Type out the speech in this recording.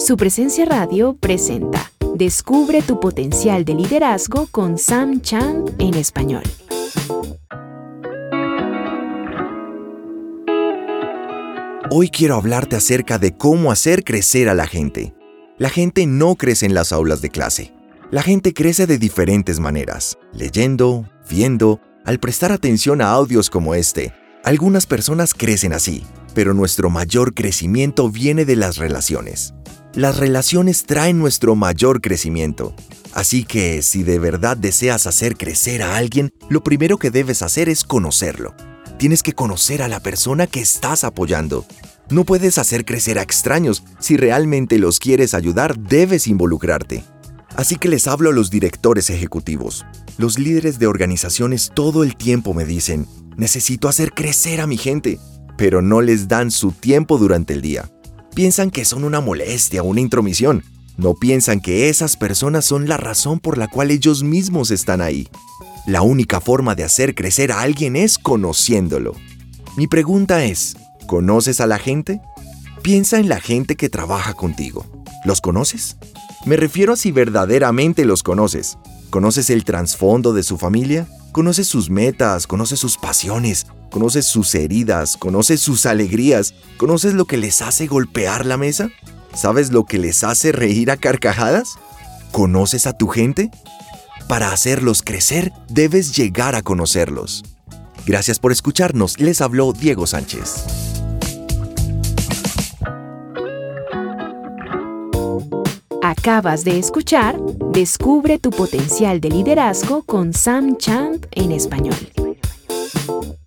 Su presencia radio presenta Descubre tu potencial de liderazgo con Sam Chan en español. Hoy quiero hablarte acerca de cómo hacer crecer a la gente. La gente no crece en las aulas de clase. La gente crece de diferentes maneras, leyendo, viendo, al prestar atención a audios como este. Algunas personas crecen así, pero nuestro mayor crecimiento viene de las relaciones. Las relaciones traen nuestro mayor crecimiento. Así que si de verdad deseas hacer crecer a alguien, lo primero que debes hacer es conocerlo. Tienes que conocer a la persona que estás apoyando. No puedes hacer crecer a extraños. Si realmente los quieres ayudar, debes involucrarte. Así que les hablo a los directores ejecutivos. Los líderes de organizaciones todo el tiempo me dicen, necesito hacer crecer a mi gente, pero no les dan su tiempo durante el día. Piensan que son una molestia, una intromisión. No piensan que esas personas son la razón por la cual ellos mismos están ahí. La única forma de hacer crecer a alguien es conociéndolo. Mi pregunta es, ¿conoces a la gente? Piensa en la gente que trabaja contigo. ¿Los conoces? Me refiero a si verdaderamente los conoces. ¿Conoces el trasfondo de su familia? ¿Conoces sus metas? ¿Conoces sus pasiones? ¿Conoces sus heridas? ¿Conoces sus alegrías? ¿Conoces lo que les hace golpear la mesa? ¿Sabes lo que les hace reír a carcajadas? ¿Conoces a tu gente? Para hacerlos crecer, debes llegar a conocerlos. Gracias por escucharnos. Les habló Diego Sánchez. Acabas de escuchar Descubre tu potencial de liderazgo con Sam Champ en español.